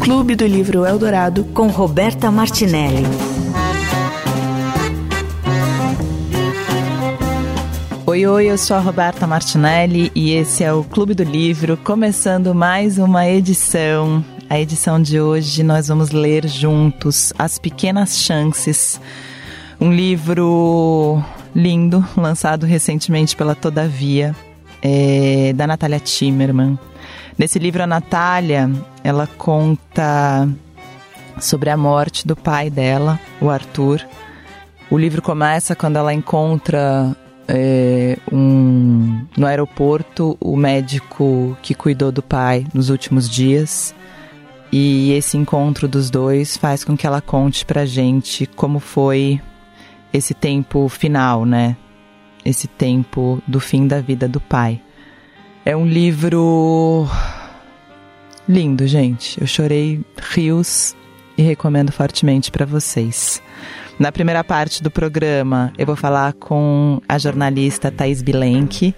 Clube do Livro Eldorado com Roberta Martinelli. Oi, oi, eu sou a Roberta Martinelli e esse é o Clube do Livro, começando mais uma edição. A edição de hoje nós vamos ler juntos As Pequenas Chances, um livro lindo, lançado recentemente pela Todavia, é, da Natália Timmerman. Nesse livro, a Natália, ela conta sobre a morte do pai dela, o Arthur. O livro começa quando ela encontra é, um, no aeroporto o médico que cuidou do pai nos últimos dias. E esse encontro dos dois faz com que ela conte pra gente como foi esse tempo final, né? Esse tempo do fim da vida do pai. É um livro lindo, gente. Eu chorei rios e recomendo fortemente para vocês. Na primeira parte do programa, eu vou falar com a jornalista Thais Bilenque,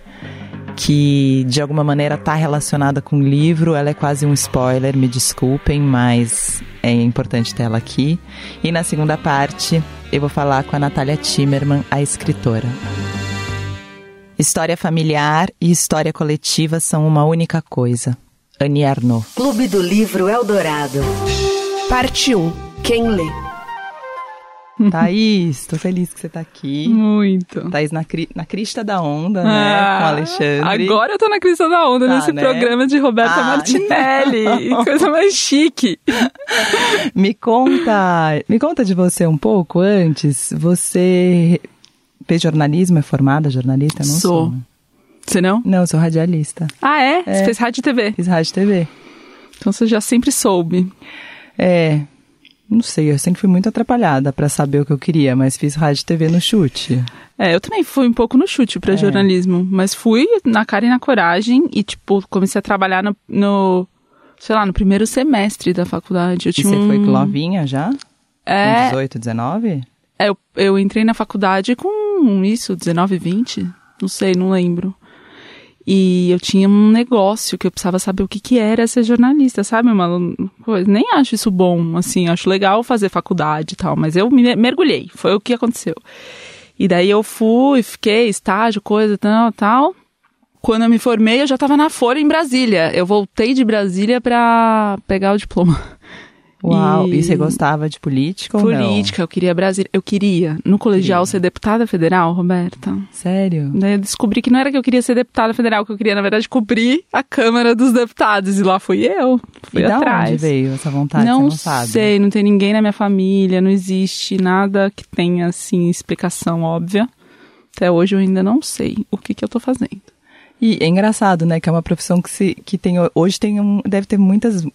que de alguma maneira está relacionada com o livro. Ela é quase um spoiler, me desculpem, mas é importante ter ela aqui. E na segunda parte, eu vou falar com a Natália Timmerman, a escritora. História familiar e história coletiva são uma única coisa. Annie Arnaud. Clube do Livro Eldorado. Parte 1. Quem lê? Thaís, tô feliz que você tá aqui. Muito. Thaís na, cri na crista da onda, né? Ah, com o Alexandre. Agora eu tô na crista da onda, tá, nesse né? programa de Roberta ah, Martinelli. Coisa mais chique. me conta, me conta de você um pouco antes. Você fez jornalismo, é formada jornalista? Não sou. sou. Você não? Não, eu sou radialista. Ah, é? é? Você fez rádio e TV? Fiz rádio e TV. Então você já sempre soube. É, não sei, eu sempre fui muito atrapalhada para saber o que eu queria, mas fiz rádio e TV no chute. É, eu também fui um pouco no chute para é. jornalismo, mas fui na cara e na coragem e, tipo, comecei a trabalhar no, no sei lá, no primeiro semestre da faculdade. Eu e você um... foi novinha já? É. Com 18, 19? É, eu, eu entrei na faculdade com isso, 19, 20? Não sei, não lembro. E eu tinha um negócio que eu precisava saber o que, que era ser jornalista, sabe? Uma coisa. Nem acho isso bom, assim, acho legal fazer faculdade e tal, mas eu me mergulhei, foi o que aconteceu. E daí eu fui, fiquei, estágio, coisa, tal, tal. Quando eu me formei, eu já estava na Folha em Brasília. Eu voltei de Brasília para pegar o diploma. Uau, e, e você gostava de política ou Política, não? eu queria Brasília. Eu queria, no colegial, queria. ser deputada federal, Roberta. Sério? Daí eu descobri que não era que eu queria ser deputada federal, que eu queria, na verdade, cobrir a Câmara dos Deputados. E lá fui eu, fui e atrás. onde veio essa vontade, não, não sabe? sei, não tem ninguém na minha família, não existe nada que tenha, assim, explicação óbvia. Até hoje eu ainda não sei o que que eu tô fazendo. E é engraçado, né, que é uma profissão que, se, que tem, hoje tem um, deve ter muitas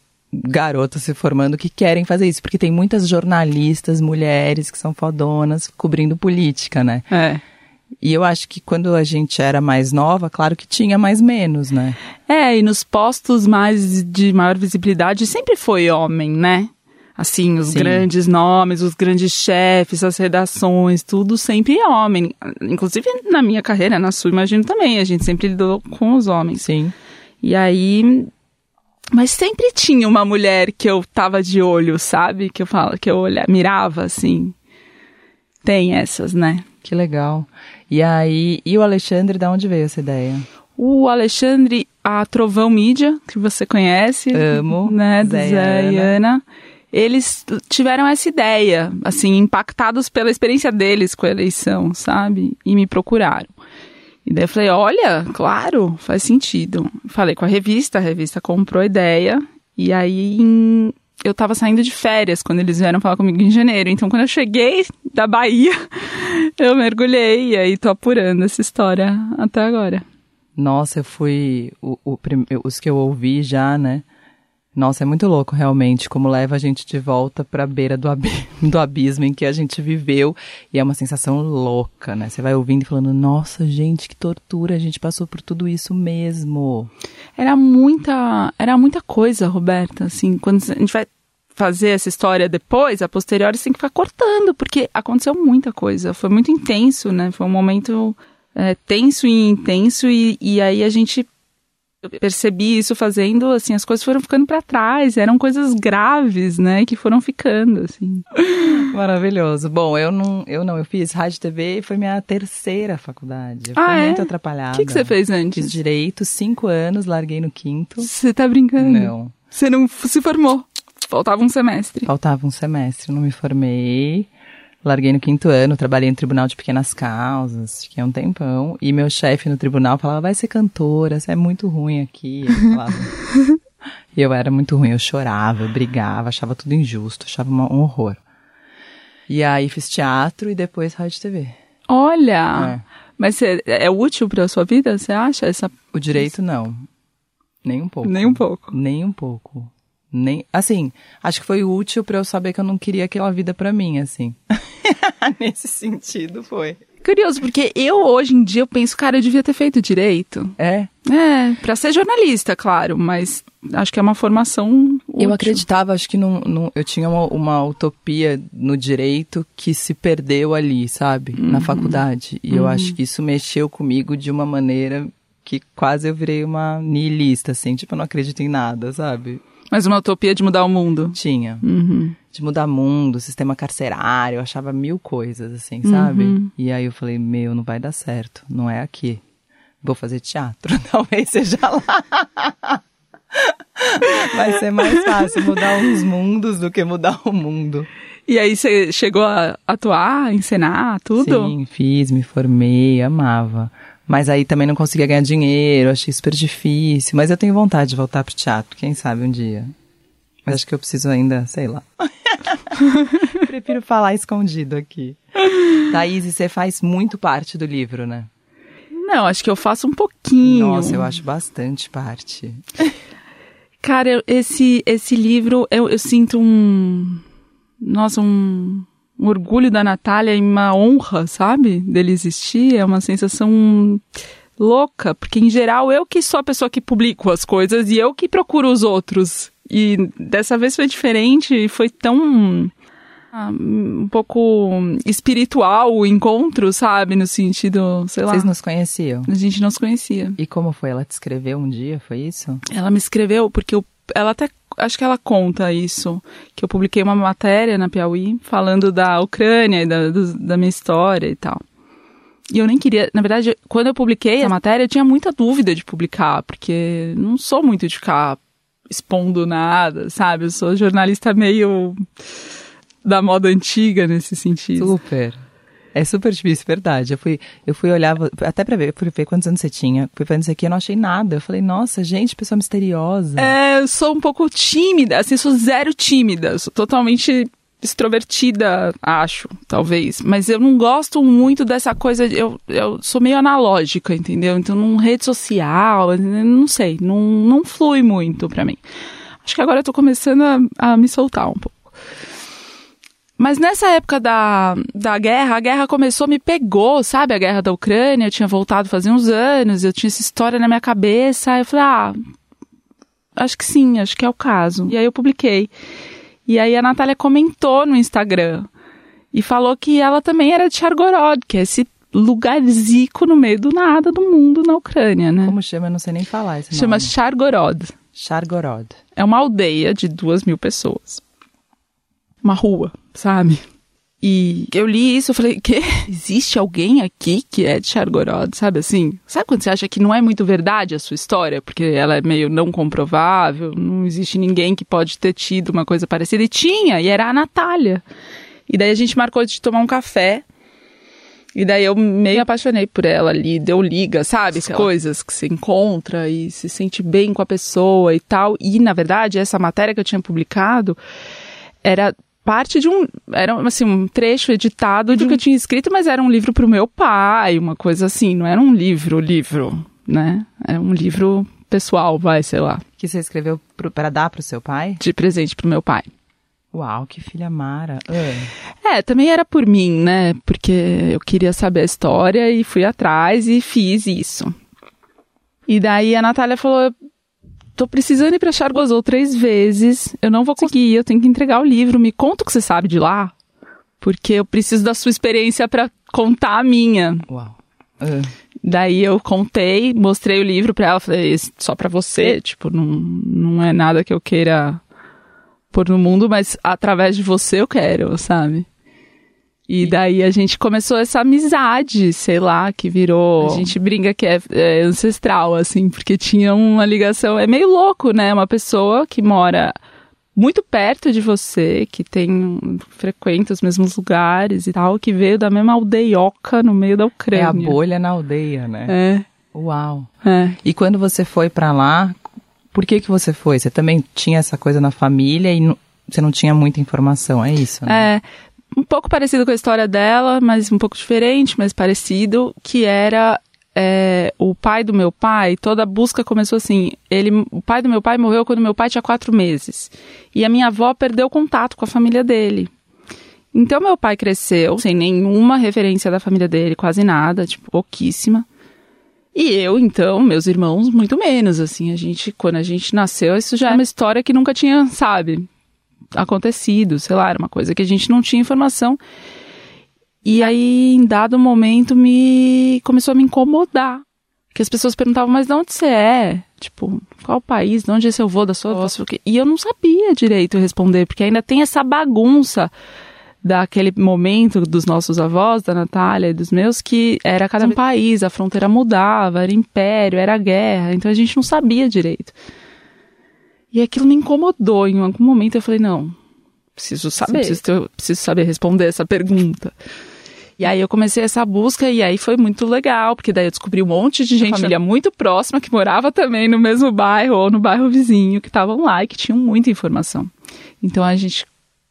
garotas se formando que querem fazer isso, porque tem muitas jornalistas, mulheres que são fodonas cobrindo política, né? É. E eu acho que quando a gente era mais nova, claro que tinha mais menos, né? É, e nos postos mais de maior visibilidade sempre foi homem, né? Assim, os Sim. grandes nomes, os grandes chefes, as redações, tudo sempre é homem. Inclusive na minha carreira, na sua, imagino também, a gente sempre lidou com os homens. Sim. E aí mas sempre tinha uma mulher que eu tava de olho, sabe? Que eu falo, que eu olhava, mirava assim. Tem essas, né? Que legal. E aí, e o Alexandre, da onde veio essa ideia? O Alexandre, a Trovão Mídia, que você conhece. Amo. Né, do Zé e Ana. Eles tiveram essa ideia, assim, impactados pela experiência deles com a eleição, sabe? E me procuraram. E daí eu falei, olha, claro, faz sentido. Falei com a revista, a revista comprou a ideia. E aí em, eu tava saindo de férias quando eles vieram falar comigo em janeiro. Então quando eu cheguei da Bahia, eu mergulhei e aí tô apurando essa história até agora. Nossa, eu fui. O, o, os que eu ouvi já, né? Nossa, é muito louco realmente como leva a gente de volta para a beira do, ab do abismo em que a gente viveu e é uma sensação louca, né? Você vai ouvindo e falando, nossa, gente, que tortura, a gente passou por tudo isso mesmo. Era muita, era muita coisa, Roberta, assim, quando a gente vai fazer essa história depois, a posteriori, você tem que ficar cortando, porque aconteceu muita coisa, foi muito intenso, né? Foi um momento é, tenso e intenso e, e aí a gente Eu percebi isso fazendo, assim, as coisas foram ficando para trás, eram coisas graves, né, que foram ficando, assim. Maravilhoso. Bom, eu não, eu não, eu fiz rádio e TV e foi minha terceira faculdade. Eu Ah, fui é? muito atrapalhada. O que, que você fez antes? Fiz direito, cinco anos, larguei no quinto. Você tá brincando? Não. Você não se formou. Faltava um semestre. Faltava um semestre, não me formei. Larguei no quinto ano, trabalhei no Tribunal de Pequenas Causas, fiquei um tempão. E meu chefe no tribunal falava, vai ser cantora, você é muito ruim aqui. Falava. e eu era muito ruim, eu chorava, eu brigava, achava tudo injusto, achava um horror. E aí fiz teatro e depois rádio e TV. Olha! É. Mas você, é útil pra sua vida, você acha? Essa... O direito não. Nem um pouco. Nem um pouco. Nem um pouco. Nem, assim, acho que foi útil pra eu saber que eu não queria aquela vida pra mim, assim. Nesse sentido foi. Curioso, porque eu hoje em dia eu penso, cara, eu devia ter feito direito. É, É, pra ser jornalista, claro, mas acho que é uma formação útil. Eu acreditava, acho que não, não- eu tinha uma, uma utopia no direito que se perdeu ali, sabe? Na faculdade. E eu acho que isso mexeu comigo de uma maneira que quase eu virei uma niilista, assim. Tipo, eu não acredito em nada, sabe? Mas uma utopia de mudar o mundo. Tinha. Uhum. De mudar mundo, sistema carcerário, eu achava mil coisas, assim, sabe? E aí eu falei, meu, não vai dar certo. Não é aqui. Vou fazer teatro. Talvez seja lá. Vai ser mais fácil mudar uns mundos do que mudar o mundo. E aí você chegou a atuar, encenar, tudo? Sim, fiz, me formei, amava. Mas aí também não conseguia ganhar dinheiro, achei super difícil. Mas eu tenho vontade de voltar pro teatro, quem sabe um dia. Mas acho que eu preciso ainda, sei lá. Prefiro falar escondido aqui. Thaís, você faz muito parte do livro, né? Não, acho que eu faço um pouquinho. Nossa, eu acho bastante parte. Cara, esse, esse livro, eu, eu sinto um. Nossa, um, um orgulho da Natália e uma honra, sabe? Dele existir. É uma sensação louca, porque em geral eu que sou a pessoa que publico as coisas e eu que procuro os outros. E dessa vez foi diferente e foi tão. ah, um pouco espiritual o encontro, sabe? No sentido, sei lá. Vocês nos conheciam? A gente não se conhecia. E como foi? Ela te escreveu um dia, foi isso? Ela me escreveu porque eu, ela até acho que ela conta isso que eu publiquei uma matéria na Piauí falando da Ucrânia e da, do- da minha história e tal. E eu nem queria, na verdade, quando eu publiquei essa matéria, eu tinha muita dúvida de publicar, porque não sou muito de ficar expondo nada, sabe? Eu sou jornalista meio da moda antiga nesse sentido. Super. É super difícil, verdade. Eu fui, eu fui olhar, até pra ver, fui ver quantos anos você tinha. Fui vendo isso aqui, eu não achei nada. Eu falei, nossa, gente, pessoa misteriosa. É, eu sou um pouco tímida, assim, sou zero tímida, sou totalmente extrovertida, acho, talvez. Mas eu não gosto muito dessa coisa, eu, eu sou meio analógica, entendeu? Então, num rede social, não sei, não, não flui muito pra mim. Acho que agora eu tô começando a, a me soltar um pouco. Mas nessa época da, da guerra, a guerra começou, me pegou, sabe? A guerra da Ucrânia, eu tinha voltado fazia uns anos, eu tinha essa história na minha cabeça, aí eu falei, ah, Acho que sim, acho que é o caso. E aí eu publiquei. E aí a Natália comentou no Instagram e falou que ela também era de Chargorod, que é esse lugarzico no meio do nada do mundo na Ucrânia, né? Como chama? Eu não sei nem falar esse Chama nome. Chargorod. Chargorod. É uma aldeia de duas mil pessoas. Uma rua, sabe? E eu li isso, eu falei, que existe alguém aqui que é de Chargorod, sabe assim? Sabe quando você acha que não é muito verdade a sua história, porque ela é meio não comprovável, não existe ninguém que pode ter tido uma coisa parecida? E tinha, e era a Natália. E daí a gente marcou de tomar um café. E daí eu meio apaixonei por ela ali, deu liga, sabe? As coisas que se encontra e se sente bem com a pessoa e tal. E, na verdade, essa matéria que eu tinha publicado era parte de um. Era assim, um trecho editado de um que eu tinha escrito, mas era um livro para o meu pai, uma coisa assim, não era um livro, livro, né? Era um livro pessoal, vai, sei lá, Que você escreveu para dar pro seu pai? de presente pro meu pai. Uau, que filha Mara. Ah. É, também era por mim, né? Porque eu queria saber a história e fui atrás e fiz isso. E daí a Natália falou: tô precisando ir pra Chargozou três vezes, eu não vou conseguir, eu tenho que entregar o livro, me conta o que você sabe de lá, porque eu preciso da sua experiência pra contar a minha. Uau. Ah. Daí eu contei, mostrei o livro pra ela, falei, "Esse só pra você, tipo, não, não é nada que eu queira pôr no mundo, mas através de você eu quero, sabe? E daí a gente começou essa amizade, sei lá, que virou. A gente brinca que é, é ancestral, assim, porque tinha uma ligação. É meio louco, né? Uma pessoa que mora muito perto de você, que tem frequenta os mesmos lugares e tal, que veio da mesma aldeioca no meio da É Ucrânia. a bolha na aldeia, né? É, Uau. é. E quando você foi pra lá, por que que você foi? Você também tinha essa coisa na família e você não tinha muita informação, é isso, né? É, um pouco parecido com a história dela, mas um pouco diferente, mas parecido, que era é, o pai do meu pai, toda a busca começou assim, ele, o pai do meu pai morreu quando meu pai tinha quatro meses, e a minha avó perdeu contato com a família dele. Então meu pai cresceu sem nenhuma referência da família dele, quase nada, tipo, pouquíssima. E eu, então, meus irmãos, muito menos, assim, a gente, quando a gente nasceu, isso já é uma história que nunca tinha, sabe, acontecido, sei lá, era uma coisa que a gente não tinha informação. E aí, em dado momento, me começou a me incomodar. Que as pessoas perguntavam, mas de onde você é? Tipo, qual país? De onde é seu avô, da sua avó? E eu não sabia direito responder, porque ainda tem essa bagunça daquele momento dos nossos avós, da Natália e dos meus, que era cada um país, a fronteira mudava, era império, era guerra, então a gente não sabia direito. E aquilo me incomodou. Em algum momento eu falei, não, preciso saber, preciso, ter- preciso saber responder essa pergunta. E aí eu comecei essa busca e aí foi muito legal, porque daí eu descobri um monte de gente, família muito próxima, que morava também no mesmo bairro ou no bairro vizinho, que estavam lá e que tinham muita informação. Então a gente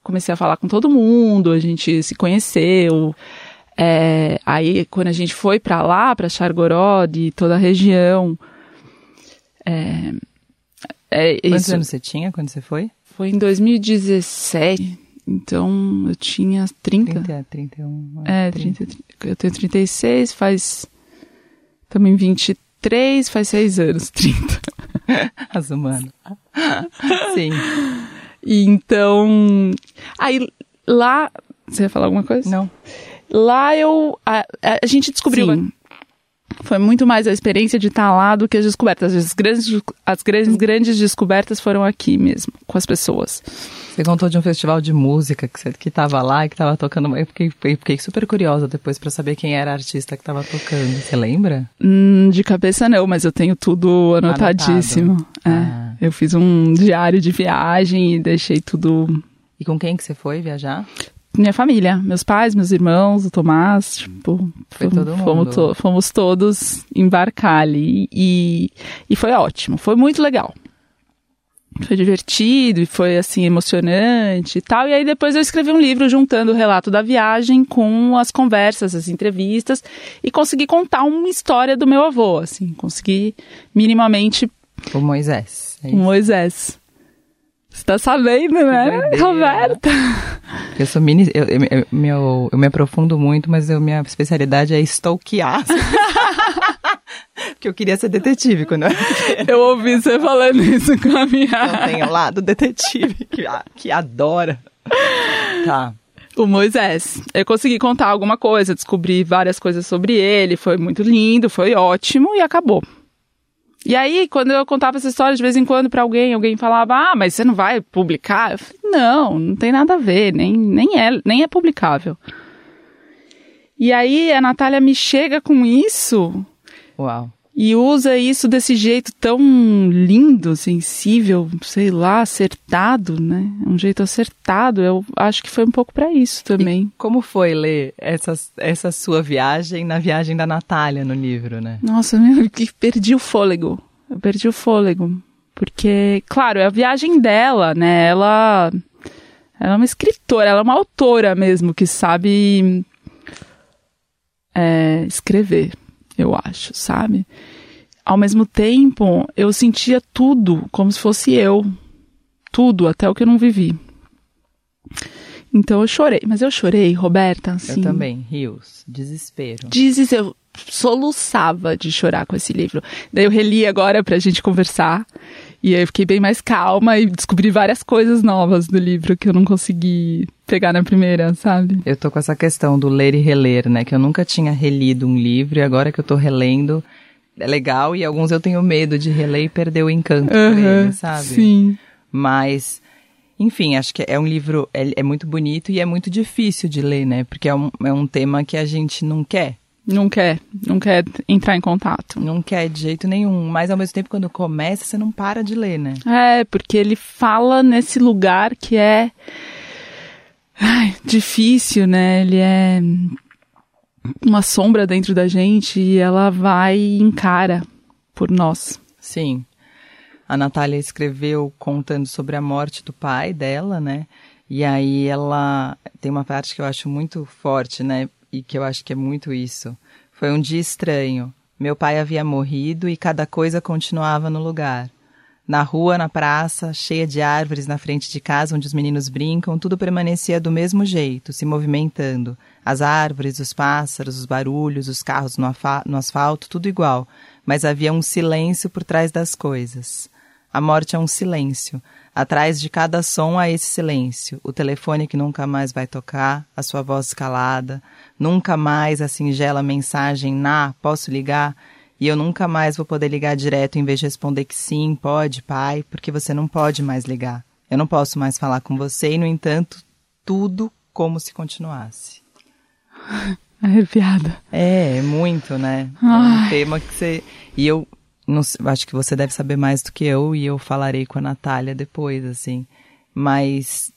comecei a falar com todo mundo, a gente se conheceu. É, aí quando a gente foi pra lá, pra Chargorod, e toda a região, é, é, Quantos isso anos você tinha quando você foi? foi em 2017, então eu tinha 30. 30, 31. É, 30, eu tenho 36, faz também 23, faz 6 anos, 30. As humanas. Sim. E então, aí lá, você ia falar alguma coisa? Não. Lá eu, a, a- a gente descobriu, Sim. Foi muito mais a experiência de estar lá do que as descobertas. As grandes, as grandes, grandes descobertas foram aqui mesmo, com as pessoas. Você contou de um festival de música que você que tava lá e que tava tocando. Eu fiquei, eu fiquei super curiosa depois pra saber quem era a artista que tava tocando. Você lembra? Hum, de cabeça não, mas eu tenho tudo anotadíssimo. É. Ah. Eu fiz um diário de viagem e deixei tudo. E com quem que você foi viajar? Minha família, meus pais, meus irmãos, o Tomás, tipo, todo fomos, to- fomos todos embarcar ali e, e foi ótimo, foi muito legal. Foi divertido e foi assim emocionante e tal. E aí depois eu escrevi um livro juntando o relato da viagem com as conversas, as entrevistas e consegui contar uma história do meu avô, assim, consegui minimamente O Moisés. É isso. Moisés. Você tá sabendo, né, doideira. Roberta? Eu sou mini. Eu, eu, eu- meu, eu me aprofundo muito, mas a minha especialidade é stalkear. Porque eu queria ser detetive quando eu era. Eu ouvi você falando isso com a minha. Eu tenho lá do detetive que, que adora. Tá. O Moisés. Eu consegui contar alguma coisa, descobri várias coisas sobre ele, foi muito lindo, foi ótimo e acabou. E aí, quando eu contava essa história de vez em quando pra alguém, alguém falava: "Ah, mas você não vai publicar?" Eu falei: "Não, não tem nada a ver, nem nem é, nem é publicável." E aí a Natália me chega com isso Uau. E usa isso desse jeito tão lindo, sensível, sei lá, acertado, né? Um jeito acertado. Eu acho que foi um pouco pra isso também. Como foi ler essa, essa sua viagem na viagem da Natália no livro, né? Nossa, meu, que perdi o fôlego. Eu perdi o fôlego. Porque, claro, é a viagem dela, né? Ela, ela é uma escritora, ela é uma autora mesmo, que sabe é, escrever, eu acho, sabe? Ao mesmo tempo, eu sentia tudo como se fosse eu. Tudo, até o que eu não vivi. Então eu chorei. Mas eu chorei, Roberta, assim. Eu também. Rios. Desespero. Dizes, eu soluçava de chorar com esse livro. Daí eu reli agora pra gente conversar. E aí eu fiquei bem mais calma e descobri várias coisas novas do livro que eu não consegui pegar na primeira, sabe? Eu tô com essa questão do ler e reler, né? Que eu nunca tinha relido um livro e agora que eu tô relendo é legal e alguns eu tenho medo de reler e perder o encanto uhum, ele, sabe? Sim. Mas, enfim, acho que é um livro, é, é, muito bonito e é muito difícil de ler, né? Porque é um, é um tema que a gente não quer. Não quer, não quer entrar em contato. Não quer de jeito nenhum. Mas ao mesmo tempo, quando começa, você não para de ler, né? É, porque ele fala nesse lugar que é. Ai, difícil, né? Ele é uma sombra dentro da gente e ela vai e encara por nós. Sim. A Natália escreveu contando sobre a morte do pai dela, né? E aí ela tem uma parte que eu acho muito forte, né? E que eu acho que é muito isso. Foi um dia estranho. Meu pai havia morrido e cada coisa continuava no lugar. Na rua, na praça, cheia de árvores na frente de casa onde os meninos brincam, tudo permanecia do mesmo jeito, se movimentando. As árvores, os pássaros, os barulhos, os carros no, no asfalto, tudo igual. Mas havia um silêncio por trás das coisas. A morte é um silêncio. Atrás de cada som há esse silêncio. O telefone que nunca mais vai tocar, a sua voz calada, nunca mais a singela mensagem na, posso ligar? E eu nunca mais vou poder ligar direto em vez de responder que sim, pode, pai, porque você não pode mais ligar. Eu não posso mais falar com você e, no entanto, tudo como se continuasse. Arrepiada. É, é muito, né? Ai. É um tema que você. E eu não, acho que você deve saber mais do que eu e eu falarei com a Natália depois, assim. Mas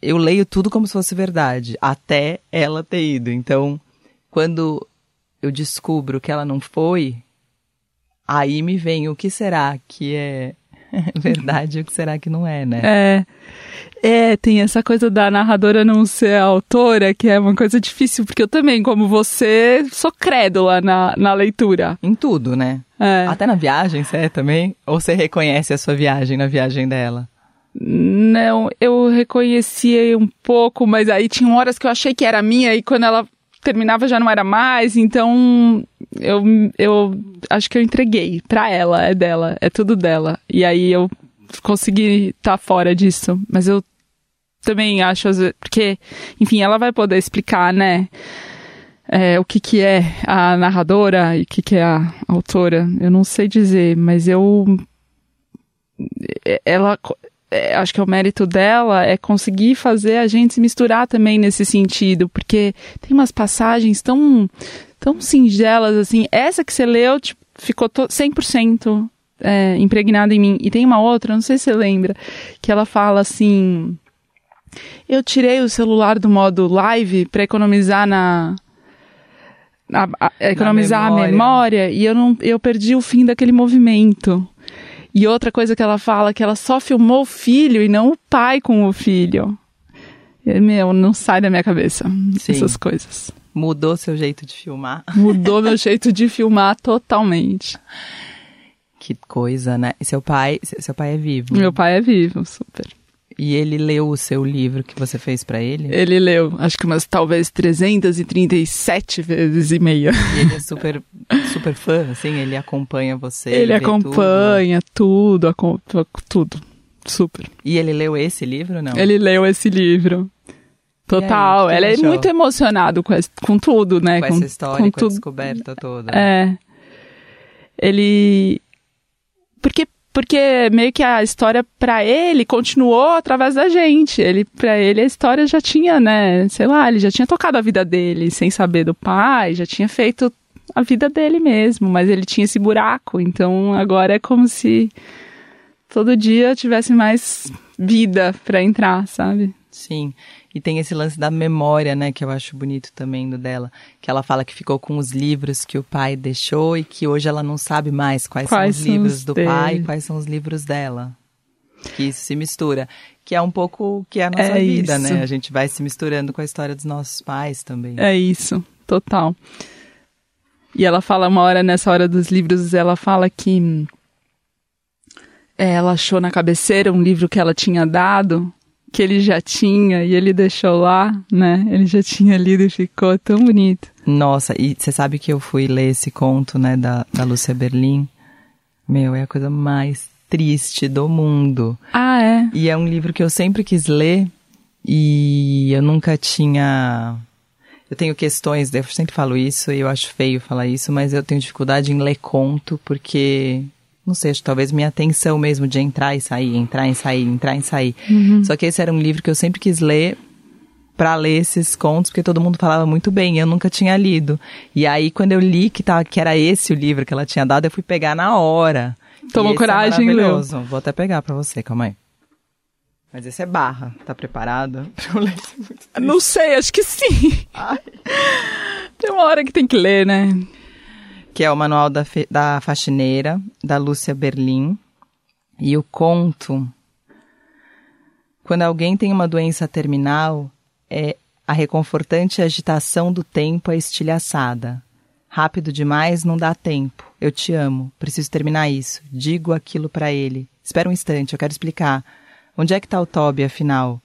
eu leio tudo como se fosse verdade, até ela ter ido. Então, quando eu descubro que ela não foi, aí me vem o que será que é verdade e o que será que não é, né? É. É, tem essa coisa da narradora não ser autora, que é uma coisa difícil, porque eu também, como você, sou crédula na, na leitura. Em tudo, né? É. Até na viagem, você é também? Ou você reconhece a sua viagem na viagem dela? Não, eu reconhecia um pouco, mas aí tinha horas que eu achei que era minha e quando ela terminava já não era mais, então eu, eu acho que eu entreguei pra ela, é dela, é tudo dela. E aí eu consegui estar tá fora disso, mas eu também acho, porque, enfim, ela vai poder explicar, né, é, o que que é a narradora e o que que é a autora, eu não sei dizer, mas eu, ela, é, acho que é o mérito dela é conseguir fazer a gente se misturar também nesse sentido, porque tem umas passagens tão, tão singelas, assim, essa que você leu, tipo, ficou 100% é, impregnada em mim, e tem uma outra, não sei se você lembra, que ela fala assim, eu tirei o celular do modo live para economizar na, na a, economizar memória. a memória e eu não eu perdi o fim daquele movimento. E outra coisa que ela fala que ela só filmou o filho e não o pai com o filho. E, meu, não sai da minha cabeça Sim. essas coisas. Mudou seu jeito de filmar? Mudou meu jeito de filmar totalmente. Que coisa, né? Seu pai, seu pai é vivo? Meu pai é vivo, super. E ele leu o seu livro que você fez para ele? Ele leu, acho que umas talvez 337 vezes e meia. E ele é super, super fã, assim, ele acompanha você. Ele, acompanha tudo, tudo, tudo, super. E ele leu esse livro, não? Ele leu esse livro. Total, aí, ela é muito emocionado com, com tudo, né? Com, com essa história, com, com a descoberta toda. É. Ele... Porque porque meio que a história para ele continuou através da gente. Ele para ele a história já tinha, né, sei lá, ele já tinha tocado a vida dele sem saber do pai, já tinha feito a vida dele mesmo, mas ele tinha esse buraco, então agora é como se todo dia tivesse mais vida para entrar, sabe? Sim. E tem esse lance da memória, né, que eu acho bonito também do dela, que ela fala que ficou com os livros que o pai deixou e que hoje ela não sabe mais quais, quais são os livros os do dele. pai e quais são os livros dela. Que isso se mistura, que é um pouco o que é a nossa é vida, né? isso. né? A gente vai se misturando com a história dos nossos pais também. É isso, total. E ela fala uma hora nessa hora dos livros, ela fala que é, ela achou na cabeceira um livro que ela tinha dado que ele já tinha e ele deixou lá, né? Ele já tinha lido e ficou tão bonito. Nossa, e você sabe que eu fui ler esse conto, né, da, da Lúcia Berlim? Meu, é a coisa mais triste do mundo. Ah, é? E é um livro que eu sempre quis ler e eu nunca tinha. Eu tenho questões, eu sempre falo isso e eu acho feio falar isso, mas eu tenho dificuldade em ler conto porque, não sei, acho que talvez minha atenção mesmo de entrar e sair, entrar e sair, entrar e sair. Só que esse era um livro que eu sempre quis ler para ler esses contos, porque todo mundo falava muito bem, e eu nunca tinha lido. E aí, quando eu li que, tava, que era esse o livro que ela tinha dado, eu fui pegar na hora. Tomou é coragem e leu. maravilhoso. Vou até pegar pra você, calma aí. Mas esse é barra. Tá preparado? Não sei, acho que sim. Tem uma hora que tem que ler, né? Que é o Manual da, da Faxineira, da Lúcia Berlim. E o conto. Quando alguém tem uma doença terminal, é a reconfortante agitação do tempo é estilhaçada. Rápido demais não dá tempo. Eu te amo. Preciso terminar isso. Digo aquilo pra ele. Espera um instante, eu quero explicar. Onde é que tá o Toby, afinal?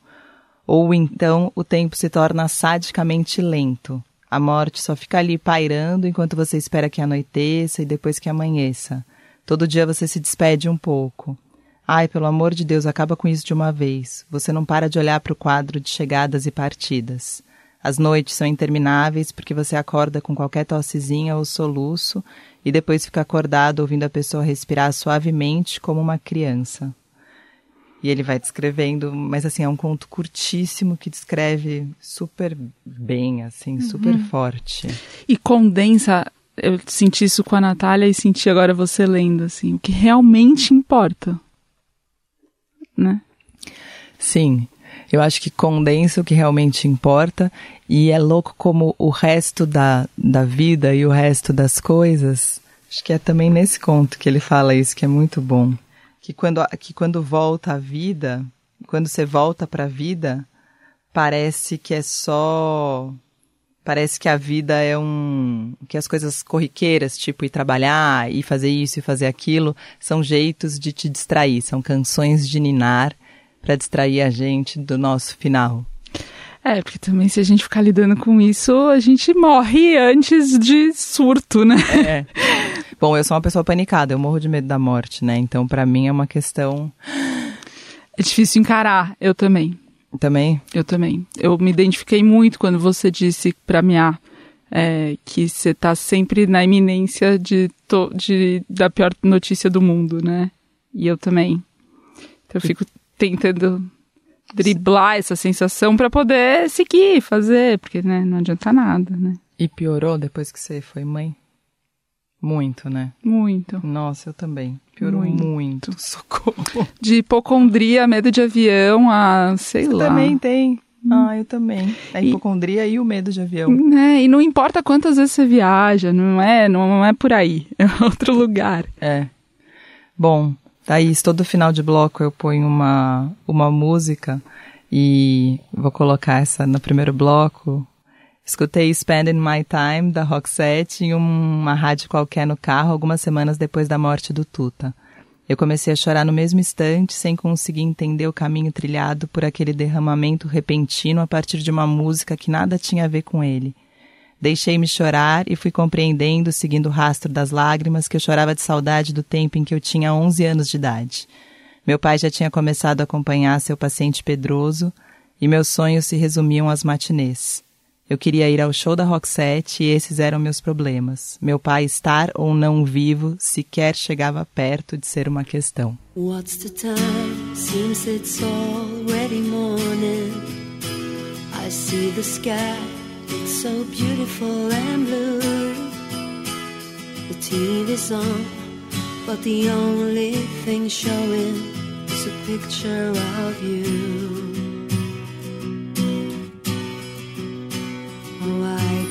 Ou então o tempo se torna sadicamente lento. A morte só fica ali pairando enquanto você espera que anoiteça e depois que amanheça. Todo dia você se despede um pouco. Ai, pelo amor de Deus, acaba com isso de uma vez. Você não para de olhar para o quadro de chegadas e partidas. As noites são intermináveis porque você acorda com qualquer tossezinha ou soluço e depois fica acordado ouvindo a pessoa respirar suavemente como uma criança. E ele vai descrevendo, mas assim, é um conto curtíssimo que descreve super bem, assim, super forte. E condensa. Eu senti isso com a Natália e senti agora você lendo, assim, o que realmente importa. Né? Sim, eu acho que condensa o que realmente importa e é louco como o resto da, da vida e o resto das coisas. Acho que é também nesse conto que ele fala isso, que é muito bom. Que quando, que quando volta a vida, quando você volta para a vida, parece que é só. Parece que a vida é um. que as coisas corriqueiras, tipo ir trabalhar, e fazer isso e fazer aquilo, são jeitos de te distrair, são canções de ninar para distrair a gente do nosso final. É, porque também se a gente ficar lidando com isso, a gente morre antes de surto, né? É. Bom, eu sou uma pessoa panicada, eu morro de medo da morte, né? Então, para mim é uma questão É difícil encarar, eu também. também. Eu também. Eu me identifiquei muito quando você disse pra Mia é, que você tá sempre na iminência de, to- de da pior notícia do mundo, né? E eu também. Então eu fico tentando driblar essa sensação pra poder seguir, fazer, porque né, não adianta nada, né? E piorou depois que você foi mãe? Muito, né? Muito. Nossa, eu também. Piorou Muito. muito. Socorro. De hipocondria, medo de avião, a sei Você lá. também tem. Ah, eu também. A E- hipocondria e o medo de avião. Né? E não importa quantas vezes você viaja, não é, não é por aí, é outro lugar. É. Bom, Thaís, todo final de bloco eu ponho uma, uma música e vou colocar essa no primeiro bloco. Escutei Spending My Time, da Roxette, em uma rádio qualquer no carro, algumas semanas depois da morte do Tuta. Eu comecei a chorar no mesmo instante, sem conseguir entender o caminho trilhado por aquele derramamento repentino a partir de uma música que nada tinha a ver com ele. Deixei-me chorar e fui compreendendo, seguindo o rastro das lágrimas, que eu chorava de saudade do tempo em que eu tinha 11 anos de idade. Meu pai já tinha começado a acompanhar seu paciente Pedroso e meus sonhos se resumiam às matinês. Eu queria ir ao show da Roxette e esses eram meus problemas. Meu pai estar ou não vivo sequer chegava perto de ser uma questão. What's the time? Seems it's already morning. I see the sky, it's so beautiful and blue. The TV's on, but the only thing showing is a picture of you.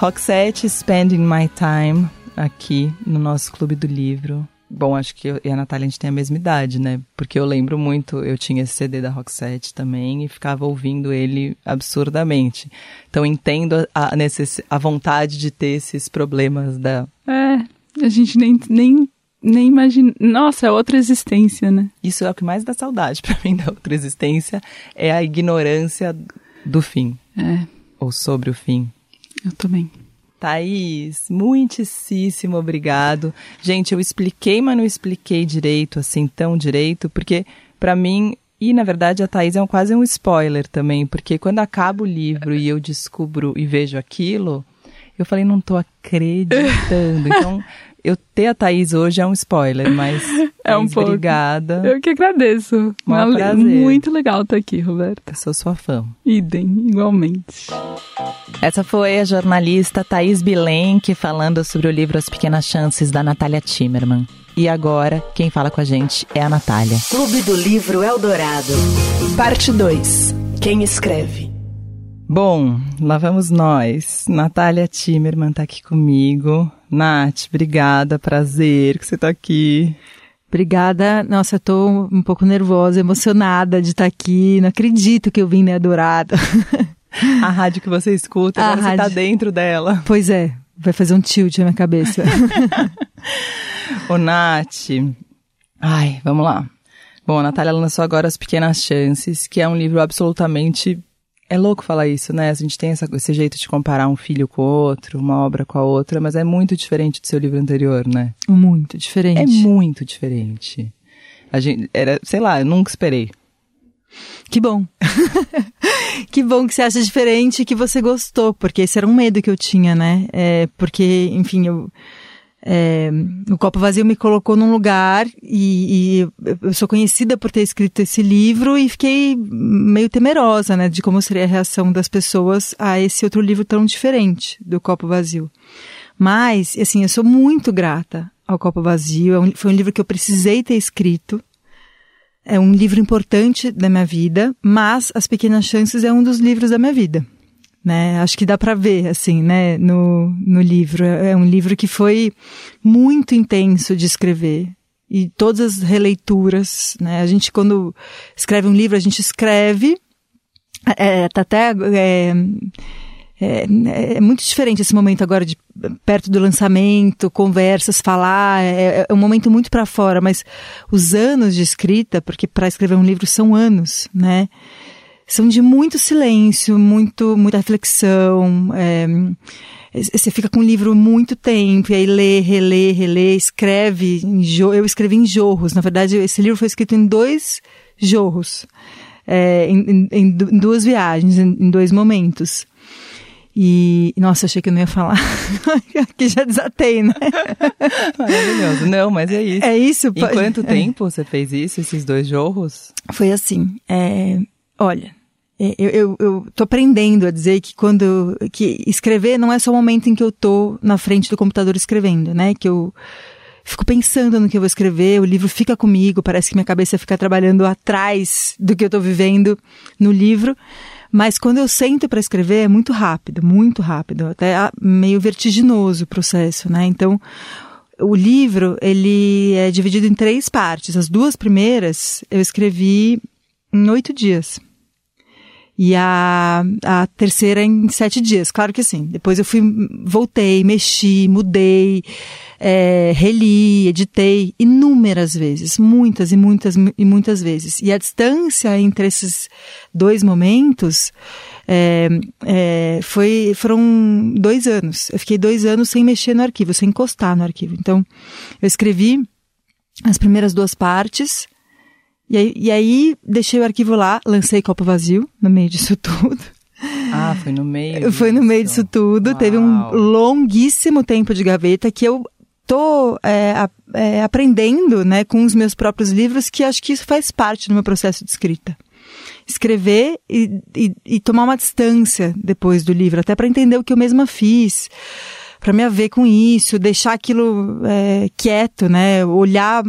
Roxette Spending My Time aqui no nosso Clube do Livro. Bom, acho que eu e a Natália a gente tem a mesma idade, né? Porque eu lembro muito, eu tinha esse CD da Roxette também e ficava ouvindo ele absurdamente. Então entendo a, necess... a vontade de ter esses problemas da. É, a gente nem, nem, nem imagina. Nossa, é outra existência, né? Isso é o que mais dá saudade pra mim da outra existência, é a ignorância do fim. É, Ou sobre o fim. Eu também. Thaís, muitíssimo obrigado. Gente, eu expliquei, mas não expliquei direito, assim, tão direito, porque pra mim, e na verdade a Thaís é um, quase um spoiler também, porque quando acaba o livro e eu descubro e vejo aquilo, eu falei, não tô acreditando. Então, eu ter a Thaís hoje é um spoiler, mas É um pouco. obrigada. Eu que agradeço. Maior Uma- prazer. Muito legal estar aqui, Roberta. Eu sou sua fã. Idem, igualmente. Essa foi a jornalista Thaís Bilenque falando sobre o livro As Pequenas Chances, da Natália Timmerman. E agora, quem fala com a gente é a Natália. Clube do Livro Eldorado. Parte 2. Quem escreve? Bom, lá vamos nós. Natália Timmerman tá aqui comigo. Nath, obrigada, prazer que você tá aqui. Obrigada. Nossa, eu tô um pouco nervosa, emocionada de estar aqui. Não acredito que eu vim na Eldorado. A rádio que você escuta, A agora você tá dentro dela. pois é, vai fazer um tilt na minha cabeça. Ô, Nath. Ai, vamos lá. Bom, a Natália lançou agora As Pequenas Chances, que é um livro absolutamente. É louco falar isso, né? A gente tem essa- esse jeito de comparar um filho com o outro, uma obra com a outra, mas é muito diferente do seu livro anterior, né? Muito diferente. É muito diferente. A gente, era, sei lá, eu nunca esperei. Que bom. que bom que você acha diferente e que você gostou, porque esse era um medo que eu tinha, né? É, porque, enfim, eu, é, o Copo Vazio me colocou num lugar e, e, eu sou conhecida por ter escrito esse livro e fiquei meio temerosa, né, de como seria a reação das pessoas a esse outro livro tão diferente do Copo Vazio. Mas, assim, eu sou muito grata ao Copo Vazio. É foi um livro que eu precisei ter escrito é um livro importante da minha vida, mas As Pequenas Chances é um dos livros da minha vida. Né? Acho que dá para ver, assim, né, no, no livro. É um livro que foi muito intenso de escrever. E todas as releituras, né? A gente, quando escreve um livro, a gente escreve, é, tá até, é, é, é, muito diferente esse momento agora de perto do lançamento, conversas, falar, é, é um momento muito para fora, mas os anos de escrita, porque para escrever um livro são anos, né? São de muito silêncio, muito muita reflexão. É, você fica com o livro muito tempo, e aí lê, relê, relê, escreve. eu escrevi em jorros. Na verdade, esse livro foi escrito em dois jorros, é, em, em, em, duas viagens, em, em dois momentos. E, nossa, achei que eu não ia falar. Aqui já desatei, né? Maravilhoso. Não, mas é isso. É isso. Em quanto tempo você fez isso, esses dois jorros? Foi assim, é, olha, é, eu, eu, eu tô aprendendo a dizer que quando, que escrever não é só o momento em que eu tô na frente do computador escrevendo, né? Que eu fico pensando no que eu vou escrever, o livro fica comigo, parece que minha cabeça fica trabalhando atrás do que eu tô vivendo no livro. Mas quando eu sento para escrever é muito rápido, muito rápido, até meio vertiginoso o processo, né? Então, o livro, ele é dividido em três partes. As duas primeiras eu escrevi em oito dias. E a, a terceira em sete dias. Claro que sim. Depois eu fui, voltei, mexi, mudei, é, reli, editei inúmeras vezes, muitas e muitas e muitas vezes. E a distância entre esses dois momentos é, é, foi, foram dois anos. Eu fiquei dois anos sem mexer no arquivo, sem encostar no arquivo. Então, eu escrevi as primeiras duas partes, e aí, e aí deixei o arquivo lá, lancei copo vazio no meio disso tudo. Ah, foi no meio. Foi no meio disso tudo. Uau. Teve um longuíssimo tempo de gaveta que eu tô é, é, aprendendo, né, com os meus próprios livros, que acho que isso faz parte do meu processo de escrita. Escrever e, e, e tomar uma distância depois do livro, até para entender o que eu mesma fiz, para me haver com isso, deixar aquilo é, quieto, né, olhar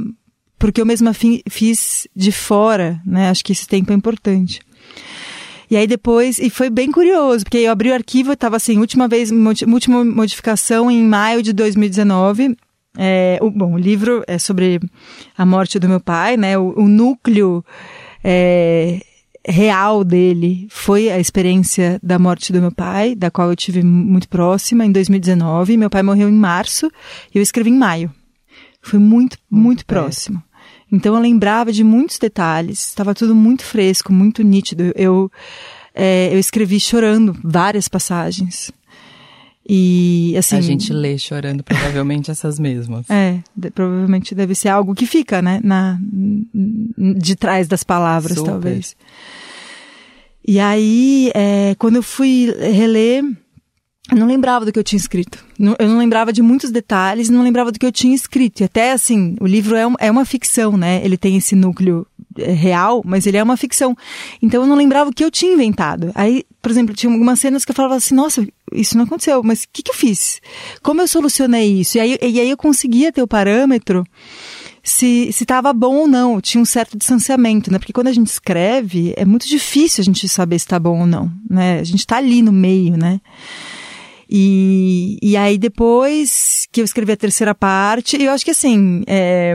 porque eu mesma fi, fiz de fora, né, acho que esse tempo é importante. E aí depois, e foi bem curioso, porque eu abri o arquivo, estava assim, última vez, última modificação em maio de 2019, é, o, bom, o livro é sobre a morte do meu pai, né? O, o núcleo é, real dele foi a experiência da morte do meu pai, da qual eu tive muito próxima em 2019. Meu pai morreu em março e eu escrevi em maio. Foi muito, muito, muito próximo. Então eu lembrava de muitos detalhes, estava tudo muito fresco, muito nítido. Eu, é, eu escrevi chorando várias passagens. E assim. A gente lê chorando provavelmente essas mesmas. É, de, provavelmente deve ser algo que fica, né? Na, de trás das palavras, Super. talvez. E aí, é, quando eu fui reler, eu não lembrava do que eu tinha escrito. Eu não lembrava de muitos detalhes, não lembrava do que eu tinha escrito. E até assim, o livro é, um, é uma ficção, né? Ele tem esse núcleo é, real, mas ele é uma ficção. Então eu não lembrava o que eu tinha inventado. Aí, por exemplo, tinha algumas cenas que eu falava assim, nossa, isso não aconteceu, mas o que, que eu fiz? Como eu solucionei isso? E aí, e aí eu conseguia ter o parâmetro se estava bom ou não. Tinha um certo distanciamento, né? Porque quando a gente escreve, é muito difícil a gente saber se está bom ou não, né? A gente está ali no meio, né? E, e aí depois que eu escrevi a terceira parte, eu acho que assim, é,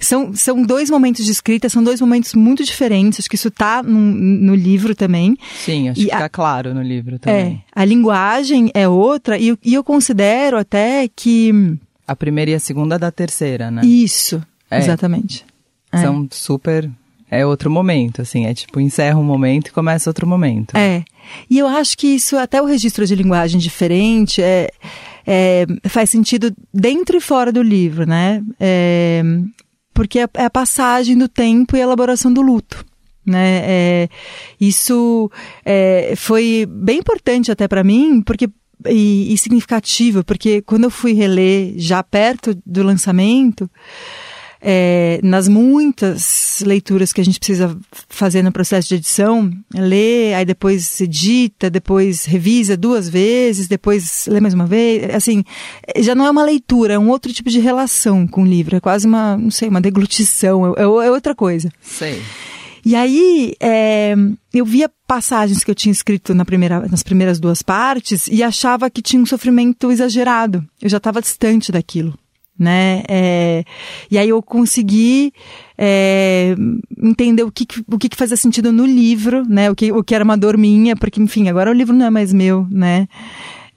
são, são dois momentos de escrita, são dois momentos muito diferentes. Acho que isso tá no, no livro também. Sim, acho e que fica a, claro no livro também. É, a linguagem é outra e, e eu considero até que... A primeira e a segunda da terceira, né? Isso, é. exatamente. São é. super é outro momento, assim, é tipo, encerra um momento e começa outro momento. É. E eu acho que isso, até o registro de linguagem diferente, é, é faz sentido dentro e fora do livro, né? É, porque é, é a passagem do tempo e a elaboração do luto. Né? É, isso é, foi bem importante até para mim, porque e, e significativo, porque quando eu fui reler já perto do lançamento, é, nas muitas leituras que a gente precisa fazer no processo de edição, lê, aí depois edita, depois revisa duas vezes, depois lê mais uma vez, assim, já não é uma leitura, é um outro tipo de relação com o livro, é quase uma, não sei, uma deglutição, é, é, é outra coisa. Sei. E aí, é, eu via passagens que eu tinha escrito na primeira, nas primeiras duas partes e achava que tinha um sofrimento exagerado. Eu já estava distante daquilo né? É, e aí eu consegui é, entender o que, o que, fazia sentido no livro, né? O que, o que era uma dor minha, porque, enfim, agora o livro não é mais meu, né?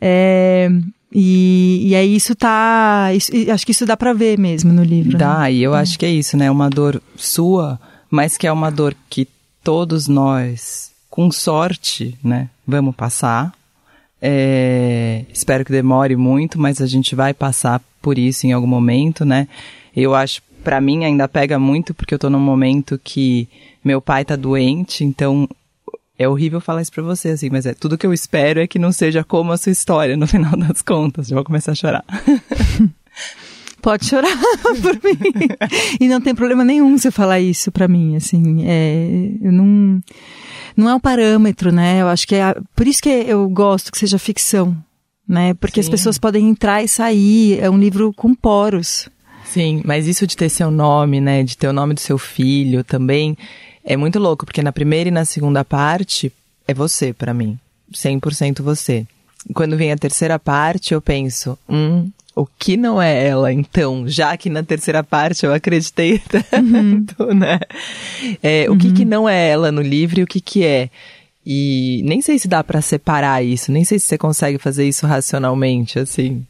É, e, e aí isso tá. Isso, acho que isso dá pra ver mesmo no livro. Dá, né? e eu acho que é isso, né? Uma dor sua, mas que é uma dor que todos nós, com sorte, né, vamos passar. É, espero que demore muito, mas a gente vai passar por isso em algum momento, né? Eu acho, para mim ainda pega muito porque eu tô num momento que meu pai tá doente, então é horrível falar isso pra você, assim, mas é tudo que eu espero é que não seja como a sua história no final das contas. Eu vou começar a chorar. Pode chorar por mim. e não tem problema nenhum você falar isso pra mim, assim. É, eu não não é um parâmetro, né? Eu acho que é. Por isso que eu gosto que seja ficção, né? Porque Sim. as pessoas podem entrar e sair. É um livro com poros. Sim, mas isso de ter seu nome, né? De ter o nome do seu filho também é muito louco, porque na primeira e na segunda parte é você para mim. 100% você. Quando vem a terceira parte, eu penso, hum, o que não é ela, então, já que na terceira parte eu acreditei tanto, uhum. né? É, uhum. O que, que uhum. não é ela no livro e o que, que é. E nem sei se dá para separar isso, nem sei se você consegue fazer isso racionalmente, assim.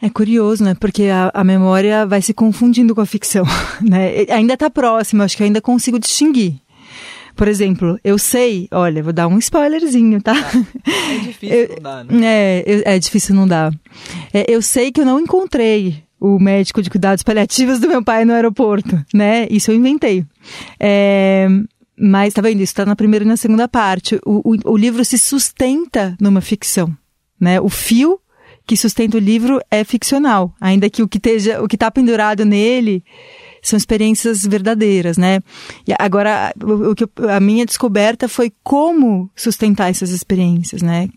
É curioso, né? Porque a, a memória vai se confundindo com a ficção, né? Ainda tá próxima, acho que ainda consigo distinguir. Por exemplo, eu sei, olha, vou dar um spoilerzinho, tá? É difícil eu, não dar, né? É, é difícil não dar. É, eu sei que eu não encontrei o médico de cuidados paliativos do meu pai no aeroporto, né? Isso eu inventei. É, mas tá vendo? Isso está na primeira e na segunda parte. O, o, o livro se sustenta numa ficção, né? O fio que sustenta o livro é ficcional, ainda que o que esteja, o que está pendurado nele são experiências verdadeiras, né? E agora, o que a minha descoberta foi como sustentar essas experiências, né?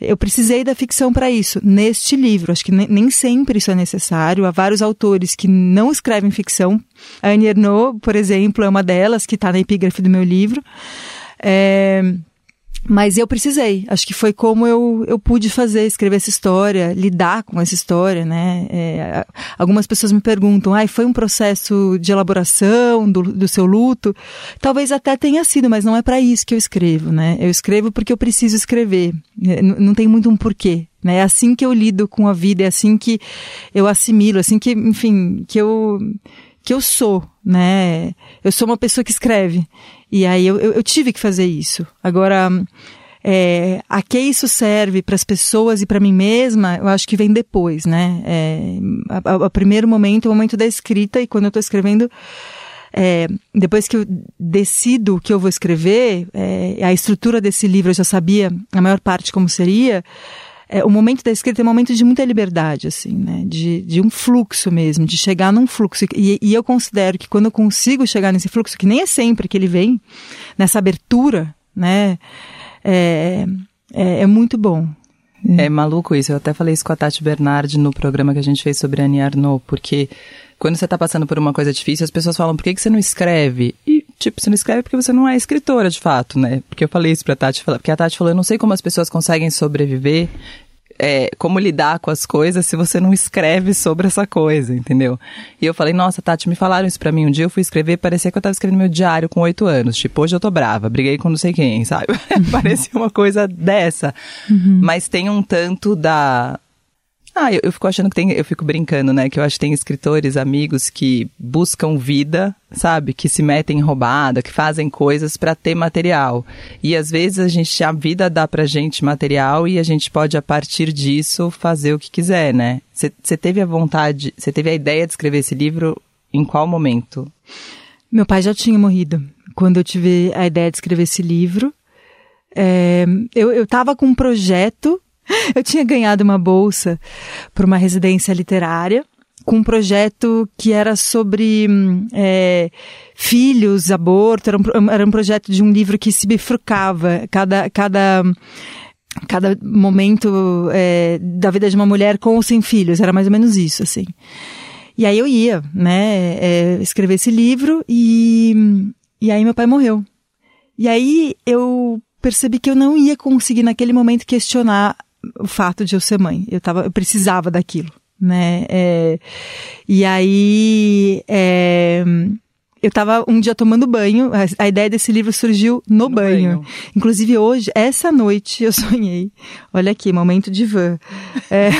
Eu precisei da ficção para isso, neste livro. Acho que nem sempre isso é necessário. Há vários autores que não escrevem ficção. A Annie Ernaux, por exemplo, é uma delas que está na epígrafe do meu livro. É, mas eu precisei. Acho que foi como eu, eu pude fazer, escrever essa história, lidar com essa história, né? É, algumas pessoas me perguntam, ah, foi um processo de elaboração do, do seu luto? Talvez até tenha sido, mas não é para isso que eu escrevo, né? Eu escrevo porque eu preciso escrever. É, não tem muito um porquê. Né? É assim que eu lido com a vida, é assim que eu assimilo, é assim que, enfim, que eu que eu sou, né? Eu sou uma pessoa que escreve. E aí eu, eu, eu tive que fazer isso. Agora, é, a que isso serve para as pessoas e para mim mesma, eu acho que vem depois, né? É, o primeiro momento, o momento da escrita, e quando eu estou escrevendo, é, depois que eu decido o que eu vou escrever, é, a estrutura desse livro eu já sabia a maior parte como seria, é, o momento da escrita é um momento de muita liberdade, assim, né? De, de um fluxo mesmo, de chegar num fluxo. E, e eu considero que quando eu consigo chegar nesse fluxo, que nem é sempre que ele vem, nessa abertura, né? É, é, é muito bom. É maluco isso. Eu até falei isso com a Tati Bernardi no programa que a gente fez sobre Annie Arnaud, porque quando você está passando por uma coisa difícil, as pessoas falam, por que, que você não escreve? E, tipo, você não escreve porque você não é escritora, de fato, né? Porque eu falei isso pra Tati, porque a Tati falou, eu não sei como as pessoas conseguem sobreviver é, como lidar com as coisas se você não escreve sobre essa coisa, entendeu? E eu falei, nossa, Tati, me falaram isso pra mim. Um dia eu fui escrever, parecia que eu tava escrevendo meu diário com oito anos. Tipo, hoje eu tô brava, briguei com não sei quem, sabe? parecia uma coisa dessa. Uhum. Mas tem um tanto da, ah, eu, eu, fico achando que tem, eu fico brincando, né? Que eu acho que tem escritores, amigos que buscam vida, sabe? Que se metem em roubada, que fazem coisas para ter material. E às vezes a gente, a vida dá pra gente material e a gente pode, a partir disso, fazer o que quiser, né? Você teve a vontade, você teve a ideia de escrever esse livro em qual momento? Meu pai já tinha morrido quando eu tive a ideia de escrever esse livro. É, eu, eu tava com um projeto, eu tinha ganhado uma bolsa para uma residência literária, com um projeto que era sobre é, filhos, aborto, era um, era um projeto de um livro que se bifurcava, cada, cada cada momento é, da vida de uma mulher com ou sem filhos, era mais ou menos isso, assim. E aí eu ia, né, é, escrever esse livro e, e aí meu pai morreu. E aí eu percebi que eu não ia conseguir naquele momento questionar o fato de eu ser mãe. Eu tava, eu precisava daquilo, né? É, e aí é, eu estava um dia tomando banho, a, ideia desse livro surgiu no, no banho. banho. Inclusive hoje, essa noite, eu sonhei. Olha aqui, momento de van. É,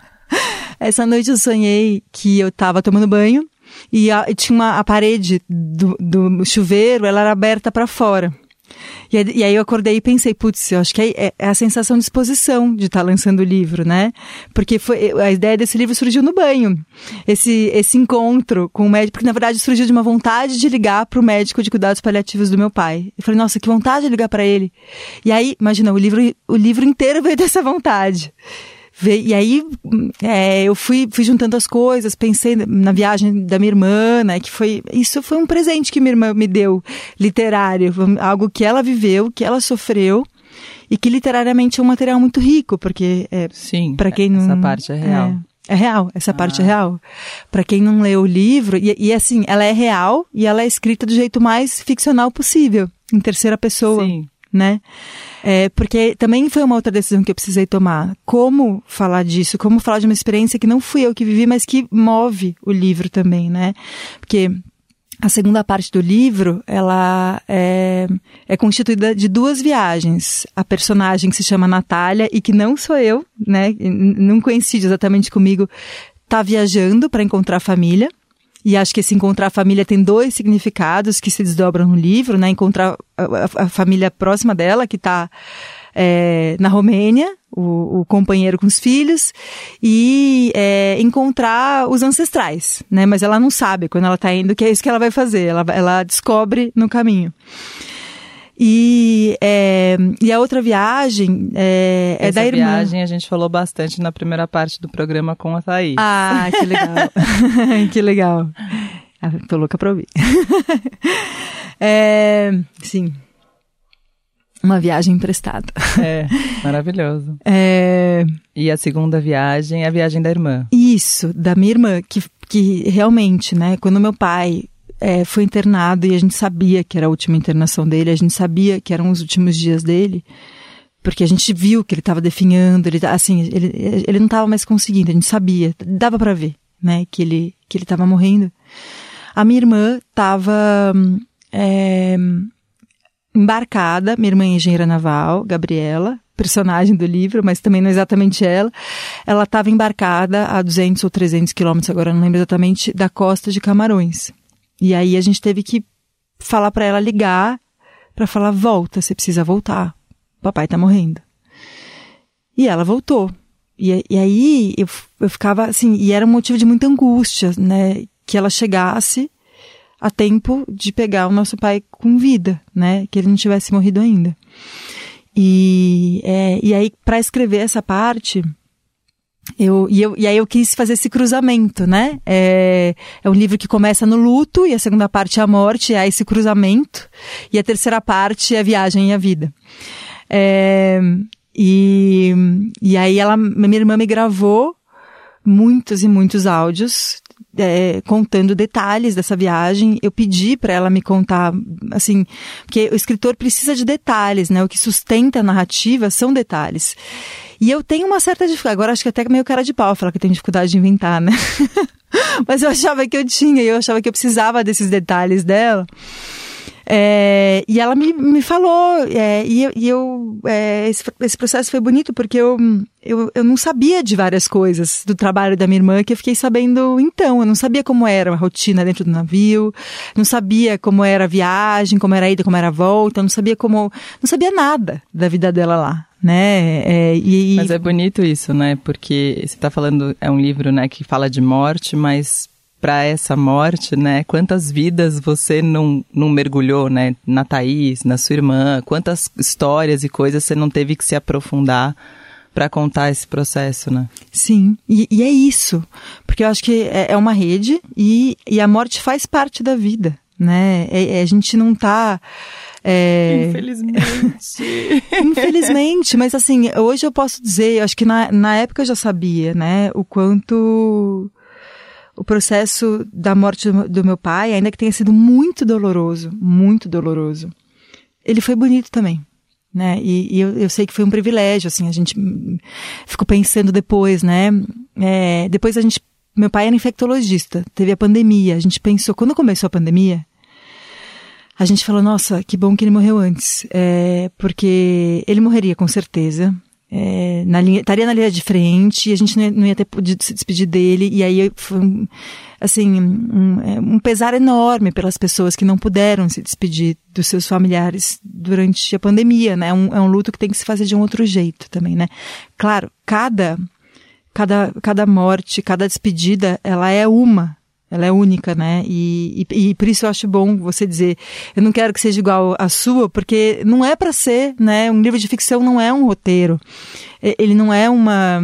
essa noite eu sonhei que eu estava tomando banho e, a, e tinha uma, a parede do, do chuveiro, ela era aberta para fora. E, e, aí eu acordei e pensei, putz, eu acho que é, é a sensação de exposição de estar tá lançando o livro, né? Porque foi, a ideia desse livro surgiu no banho. Esse, esse encontro com o médico, porque na verdade surgiu de uma vontade de ligar para o médico de cuidados paliativos do meu pai. Eu falei, nossa, que vontade de ligar para ele. E aí, imagina, o livro, o livro inteiro veio dessa vontade. E aí é, eu fui, fui juntando as coisas, pensei na viagem da minha irmã, né? Que foi. Isso foi um presente que minha irmã me deu, literário, algo que ela viveu, que ela sofreu. E que literariamente é um material muito rico, porque é, Sim, para quem não. Essa parte é real. É, é real, essa ah. parte é real. Para quem não leu o livro, e, e assim, ela é real e ela é escrita do jeito mais ficcional possível, em terceira pessoa. Sim. Né? É, porque também foi uma outra decisão que eu precisei tomar. Como falar disso? Como falar de uma experiência que não fui eu que vivi, mas que move o livro também, né? Porque a segunda parte do livro, ela é, é, constituída de duas viagens. A personagem que se chama Natália e que não sou eu, né? Não coincide exatamente comigo, tá viajando para encontrar a família. E acho que esse encontrar a família tem dois significados que se desdobram no livro, né? Encontrar a, a, família próxima dela, que está é, na Romênia, o, o, companheiro com os filhos, e é, encontrar os ancestrais, né? Mas ela não sabe quando ela está indo que é isso que ela vai fazer, ela, ela descobre no caminho. E, é, e a outra viagem é, é da irmã. viagem a gente falou bastante na primeira parte do programa com a Thaís. Ah, que legal. que legal. Ah, tô louca pra ouvir. é, sim. Uma viagem emprestada. É, maravilhoso. É... E a segunda viagem é a viagem da irmã. Isso, da minha irmã, que, que realmente, né, quando meu pai é, foi internado e a gente sabia que era a última internação dele, a gente sabia que eram os últimos dias dele, porque a gente viu que ele estava definhando, ele assim, ele, ele não estava mais conseguindo, a gente sabia, dava para ver, né, que ele que ele estava morrendo. A minha irmã estava é, embarcada, minha irmã é engenheira naval, Gabriela, personagem do livro, mas também não é exatamente ela. Ela estava embarcada a 200 ou 300 quilômetros, agora não lembro exatamente, da costa de Camarões. E aí a gente teve que falar para ela ligar para falar volta, você precisa voltar. Papai tá morrendo. E ela voltou. E, e aí eu, eu ficava assim, e era um motivo de muita angústia, né, que ela chegasse a tempo de pegar o nosso pai com vida, né, que ele não tivesse morrido ainda. E, é, e aí, para escrever essa parte, eu, e, eu, e aí eu quis fazer esse cruzamento, né? É, é um livro que começa no luto e a segunda parte é a morte, é esse cruzamento. E a terceira parte é a viagem e a vida. É, e, e aí ela, minha irmã me gravou muitos e muitos áudios é, contando detalhes dessa viagem. Eu pedi para ela me contar, assim, porque o escritor precisa de detalhes, né? O que sustenta a narrativa são detalhes. E eu tenho uma certa dificuldade, agora acho que até meio cara de pau falar que tenho dificuldade de inventar, né? Mas eu achava que eu tinha, eu achava que eu precisava desses detalhes dela. É, e ela me, me falou, é, e e eu é, esse, esse, processo foi bonito porque eu, eu, eu não sabia de várias coisas do trabalho da minha irmã que eu fiquei sabendo então. Eu não sabia como era a rotina dentro do navio, não sabia como era a viagem, como era a ida, como era a volta, não sabia como. Não sabia nada da vida dela lá né? É, e, mas é bonito isso, né? Porque você está falando é um livro, né, que fala de morte, mas para essa morte, né? Quantas vidas você não, não mergulhou, né? Na Thaís, na sua irmã, quantas histórias e coisas você não teve que se aprofundar para contar esse processo, né? Sim, e, e, é isso, porque eu acho que é, é uma rede e, e, a morte faz parte da vida, né? É, é, a gente não tá é... Infelizmente. Infelizmente, mas assim, hoje eu posso dizer, eu acho que na, na época eu já sabia, né, o quanto o processo da morte do, meu pai, ainda que tenha sido muito doloroso, muito doloroso, ele foi bonito também. Né? E, e eu, eu, sei que foi um privilégio, assim, a gente ficou pensando depois, né? É, depois a gente, meu pai era infectologista, teve a pandemia, a gente pensou, quando começou a pandemia, a gente falou, nossa, que bom que ele morreu antes, é, porque ele morreria com certeza, é, na linha, estaria na linha de frente, e a gente não ia, não ia, ter podido se despedir dele, e aí foi um, assim, um, é, um, pesar enorme pelas pessoas que não puderam se despedir dos seus familiares durante a pandemia, né? É um, é um luto que tem que se fazer de um outro jeito também, né? Claro, cada, cada, cada morte, cada despedida, ela é uma, ela é única, né? E, e, e, por isso eu acho bom você dizer, eu não quero que seja igual à sua, porque não é para ser, né? Um livro de ficção não é um roteiro. Ele não é uma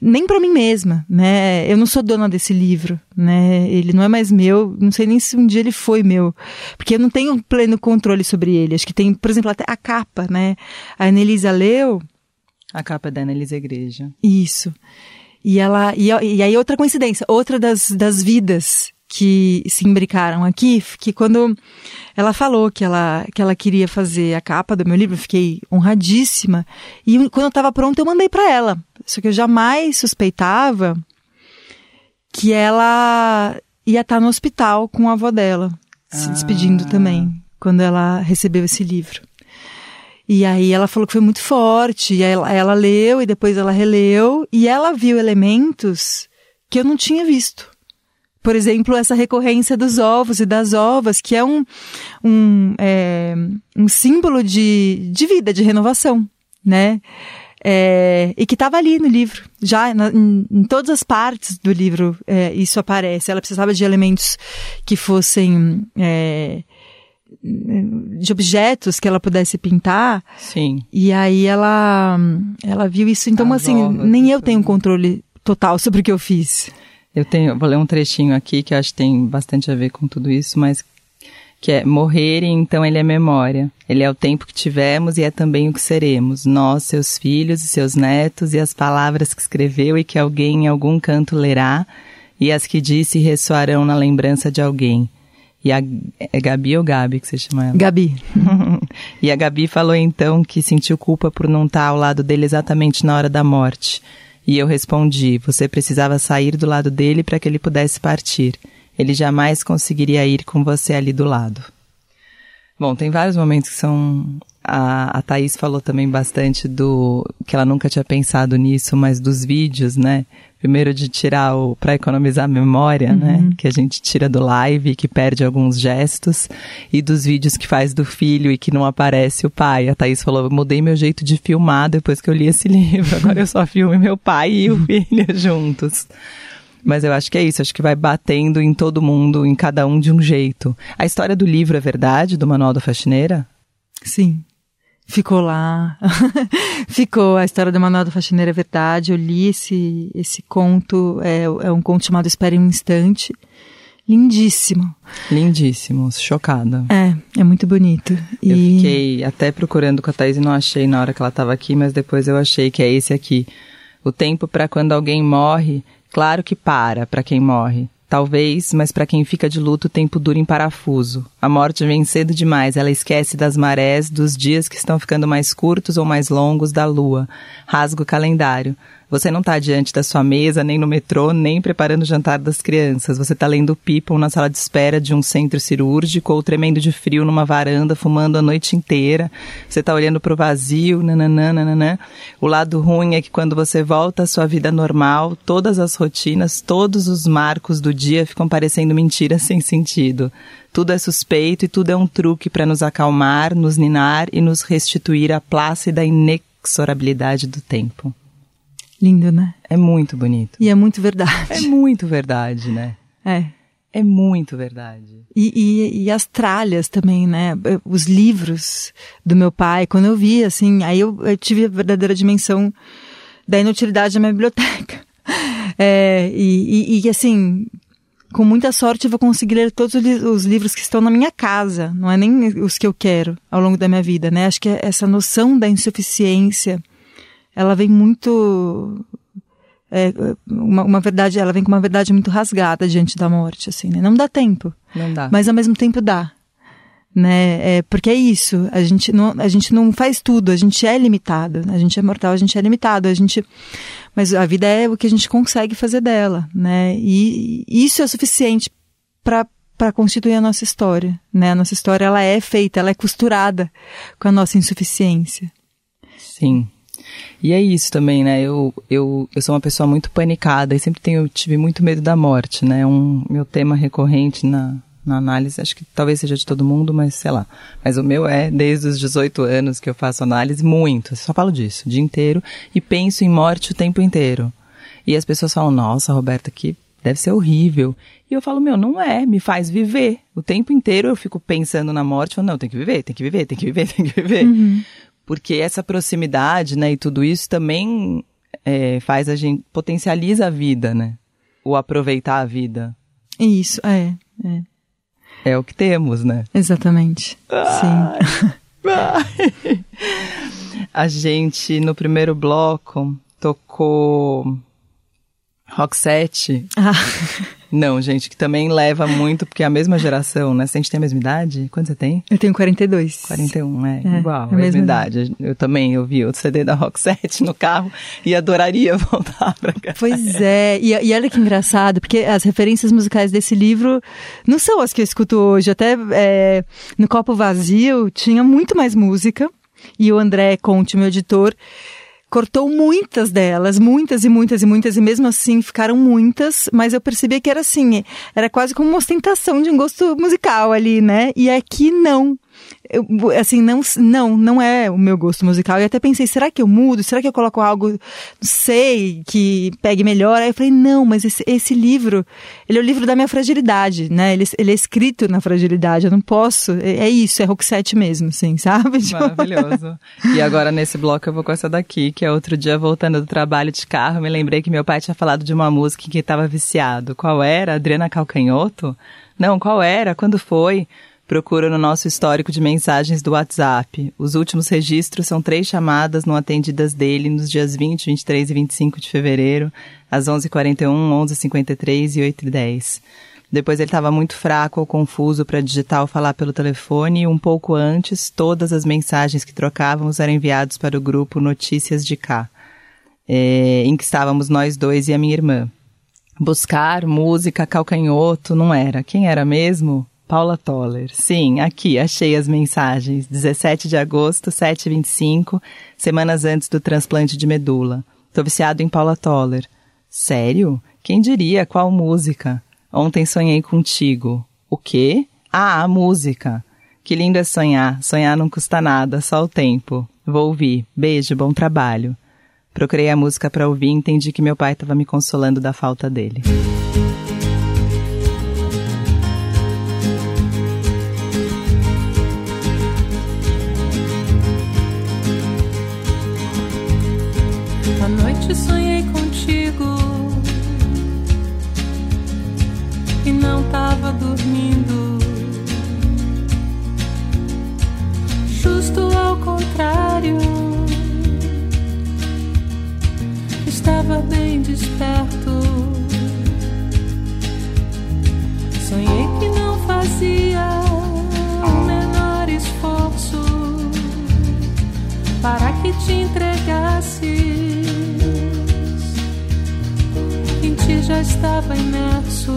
nem para mim mesma, né? Eu não sou dona desse livro, né? Ele não é mais meu, não sei nem se um dia ele foi meu, porque eu não tenho pleno controle sobre ele. Acho que tem, por exemplo, até a capa, né? A Anelisa leu a capa é da Anelisa Igreja. Isso. E ela e, e aí outra coincidência, outra das, das vidas que se imbricaram aqui, que quando ela falou que ela, que ela queria fazer a capa do meu livro, eu fiquei honradíssima. E quando eu estava pronta, eu mandei para ela. Só que eu jamais suspeitava que ela ia estar tá no hospital com a avó dela, se ah. despedindo também, quando ela recebeu esse livro. E aí ela falou que foi muito forte, e ela, ela leu e depois ela releu, e ela viu elementos que eu não tinha visto. Por exemplo, essa recorrência dos ovos e das ovas, que é um, um, é, um símbolo de, de vida, de renovação, né? É, e que estava ali no livro, já na, em, em, todas as partes do livro é, isso aparece. Ela precisava de elementos que fossem é, de objetos que ela pudesse pintar. Sim. E aí ela ela viu isso. Então, As assim, nem eu tenho controle total sobre o que eu fiz. Eu tenho, vou ler um trechinho aqui que eu acho que tem bastante a ver com tudo isso, mas que é morrer e então ele é memória. Ele é o tempo que tivemos e é também o que seremos. Nós, seus filhos e seus netos, e as palavras que escreveu e que alguém em algum canto lerá, e as que disse ressoarão na lembrança de alguém. E a é Gabi ou Gabi que você chama ela? Gabi. e a Gabi falou então que sentiu culpa por não estar ao lado dele exatamente na hora da morte. E eu respondi: você precisava sair do lado dele para que ele pudesse partir. Ele jamais conseguiria ir com você ali do lado. Bom, tem vários momentos que são. A, a Thaís falou também bastante do. que ela nunca tinha pensado nisso, mas dos vídeos, né? Primeiro de tirar o. para economizar a memória, né? uhum. né? Que a gente tira do live, que perde alguns gestos. E dos vídeos que faz do filho e que não aparece o pai. A Thaís falou: mudei meu jeito de filmar depois que eu li esse livro. Agora eu só filmo meu pai e o filho juntos. Mas eu acho que é isso, acho que vai batendo em todo mundo, em cada um de um jeito. A história do livro é verdade, do Manual da Faxineira? Sim. Ficou lá. Ficou. A história do Manual da Faxineira é verdade. Eu li esse, esse conto, é, é um conto chamado Espere um Instante. Lindíssimo. Lindíssimo, chocada. É, é muito bonito. E... Eu fiquei até procurando com a Thaís e não achei na hora que ela estava aqui, mas depois eu achei que é esse aqui. O tempo para quando alguém morre Claro que para para quem morre. Talvez, mas para quem fica de luto, o tempo dura em parafuso. A morte vem cedo demais, ela esquece das marés, dos dias que estão ficando mais curtos ou mais longos, da lua. Rasga o calendário. Você não está diante da sua mesa, nem no metrô, nem preparando o jantar das crianças. Você está lendo People na sala de espera de um centro cirúrgico ou tremendo de frio numa varanda, fumando a noite inteira. Você está olhando para o vazio, nananã, nananã. O lado ruim é que quando você volta à sua vida normal, todas as rotinas, todos os marcos do dia ficam parecendo mentiras sem sentido. Tudo é suspeito e tudo é um truque para nos acalmar, nos ninar e nos restituir a plácida inexorabilidade do tempo. Lindo, né? É muito bonito. E é muito verdade. É muito verdade, né? É. É muito verdade. E, e, e, as tralhas também, né? Os livros do meu pai, quando eu vi, assim, aí eu, eu tive a verdadeira dimensão da inutilidade da minha biblioteca. É, e, e, e, assim, com muita sorte eu vou conseguir ler todos os livros que estão na minha casa, não é nem os que eu quero ao longo da minha vida, né? Acho que essa noção da insuficiência, ela vem muito é, uma, uma, verdade, ela vem com uma verdade muito rasgada diante da morte, assim, né? Não dá tempo. Não dá. Mas ao mesmo tempo dá. Né? É, porque é isso, a gente, não, a gente não faz tudo, a gente é limitado, a gente é mortal, a gente é limitado, a gente, mas a vida é o que a gente consegue fazer dela, né? E, e isso é suficiente para para constituir a nossa história, né? A nossa história ela é feita, ela é costurada com a nossa insuficiência. Sim. E é isso também, né? Eu, eu, eu sou uma pessoa muito panicada e sempre tenho, tive muito medo da morte, né? Um meu tema recorrente na, na análise, acho que talvez seja de todo mundo, mas sei lá. Mas o meu é desde os 18 anos que eu faço análise, muito. Só falo disso, o dia inteiro. E penso em morte o tempo inteiro. E as pessoas falam, nossa, Roberta, que deve ser horrível. E eu falo, meu, não é, me faz viver. O tempo inteiro eu fico pensando na morte, falo, não, tem que viver, tem que viver, tem que viver, tem que viver. Uhum porque essa proximidade, né, e tudo isso também é, faz a gente potencializa a vida, né? O aproveitar a vida. Isso, é, é. É o que temos, né? Exatamente. Ai, Sim. Ai. a gente no primeiro bloco tocou Rock 7. Ah. Não, gente, que também leva muito, porque é a mesma geração, né? Se a gente tem a mesma idade, quanto você tem? Eu tenho 42. 41, é, é igual, a mesma, mesma idade. idade. Eu também ouvi o CD da Rock 7 no carro e adoraria voltar pra cá. Pois é, e, e olha que engraçado, porque as referências musicais desse livro não são as que eu escuto hoje. Até é, no Copo Vazio tinha muito mais música, e o André Conte, meu editor, cortou muitas delas, muitas e muitas e muitas, e mesmo assim ficaram muitas, mas eu percebi que era assim, era quase como uma ostentação de um gosto musical ali, né? E aqui não eu, assim, não, não, não é o meu gosto musical. E até pensei, será que eu mudo? Será que eu coloco algo, sei, que pegue melhor? Aí eu falei, não, mas esse, esse livro, ele é o livro da minha fragilidade, né? Ele, ele é escrito na fragilidade, eu não posso. É, é isso, é Roxette mesmo, assim, sabe? Tipo, Maravilhoso. e agora nesse bloco eu vou com essa daqui, que é outro dia voltando do trabalho de carro, me lembrei que meu pai tinha falado de uma música em que estava viciado. Qual era? Adriana Calcanhoto? Não, qual era? Quando foi? Procura no nosso histórico de mensagens do WhatsApp. Os últimos registros são três chamadas não atendidas dele nos dias 20, 23 e 25 de fevereiro, às 11h41, 11h53 e 8h10. Depois ele estava muito fraco ou confuso para digitar ou falar pelo telefone e um pouco antes, todas as mensagens que trocávamos eram enviadas para o grupo Notícias de Cá, é, em que estávamos nós dois e a minha irmã. Buscar música calcanhoto não era. Quem era mesmo? Paula Toller. Sim, aqui, achei as mensagens. 17 de agosto, 7h25, semanas antes do transplante de medula. Tô viciado em Paula Toller. Sério? Quem diria? Qual música? Ontem sonhei contigo. O quê? Ah, a música. Que lindo é sonhar. Sonhar não custa nada, só o tempo. Vou ouvir. Beijo, bom trabalho. Procurei a música para ouvir e entendi que meu pai estava me consolando da falta dele. noite sonhei contigo e não tava dormindo. Justo ao contrário, estava bem desperto. Sonhei que não fazia o menor esforço para que te entregasse gente já estava imerso.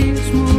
Abismo.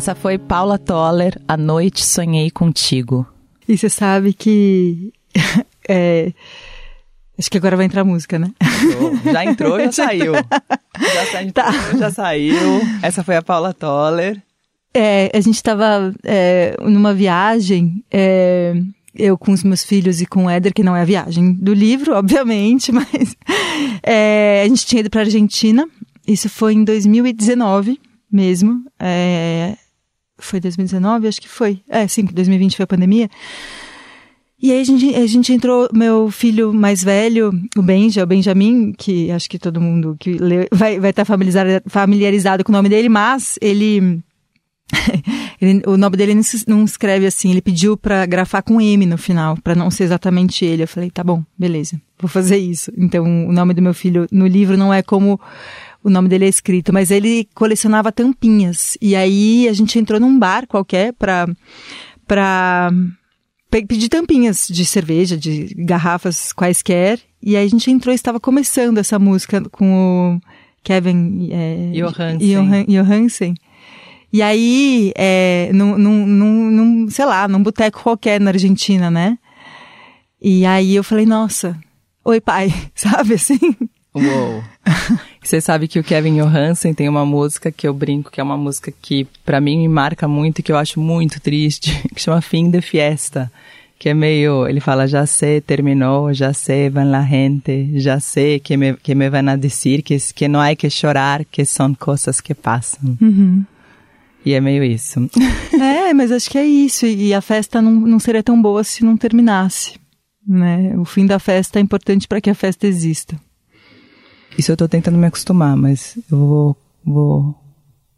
Essa foi Paula Toller, A Noite Sonhei Contigo. E você sabe que. é, acho que agora vai entrar música, né? Já entrou, já saiu. Já, sa- entrou, já saiu. Essa foi a Paula Toller. É, a gente estava numa viagem, é, eu com os meus filhos e com o Éder, que não é a viagem do livro, obviamente, mas é, a gente tinha ido para Argentina. Isso foi em 2019 mesmo. é, foi 2019? Acho que foi. É, sim, 2020 foi a pandemia. E aí a gente, a gente entrou, meu filho mais velho, o Benja, o Benjamin, que acho que todo mundo que lê, vai vai estar familiarizado, familiarizado com o nome dele, mas ele ele- o nome dele não, escreve assim, ele pediu pra grafar com M no final, pra não ser exatamente ele. Eu falei, tá bom, beleza, vou fazer isso. Então, o nome do meu filho no livro não é como o nome dele é escrito, mas ele colecionava tampinhas. E aí a gente entrou num bar qualquer pra, pra pe- pedir tampinhas de cerveja, de garrafas quaisquer. E aí a gente entrou e estava começando essa música com o Kevin é, Johansen. Johan- Johansen. E aí, é, num, num, num, num, sei lá, num boteco qualquer na Argentina, né? E aí eu falei, nossa, oi pai, sabe assim? Uou. Você sabe que o Kevin Johansen tem uma música que eu brinco, que é uma música que pra mim me marca muito e que eu acho muito triste, que chama Fim de Fiesta. Que é meio, ele fala, já sei, terminou, já sei, van la gente, já sei que me, que me van a decir que, que não há que chorar, que são coisas que passam. E é meio isso. É, mas acho que é isso. E a festa não, não seria tão boa se não terminasse. Né? O fim da festa é importante para que a festa exista. Isso eu tô tentando me acostumar, mas eu vou, vou,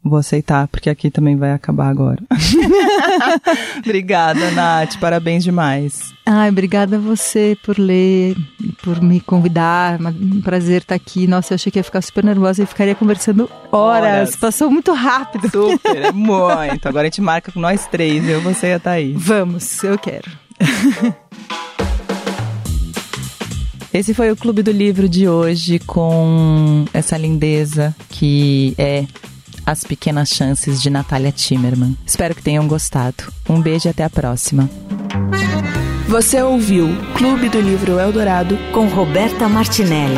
vou aceitar, porque aqui também vai acabar agora. Obrigada, Nath. Parabéns demais. Ai, obrigada a você por ler, por me convidar. É Um prazer estar aqui. Nossa, eu achei que ia ficar super nervosa e ficaria conversando horas. Horas. Passou muito rápido. Super, é muito. Agora a gente marca com nós três, eu, você e a Thaís. Vamos, eu quero. Esse foi o Clube do Livro de hoje com essa lindeza que é As Pequenas Chances de Natália Timmerman. Espero que tenham gostado. Um beijo e até a próxima. Você ouviu Clube do Livro Eldorado Com Roberta Martinelli.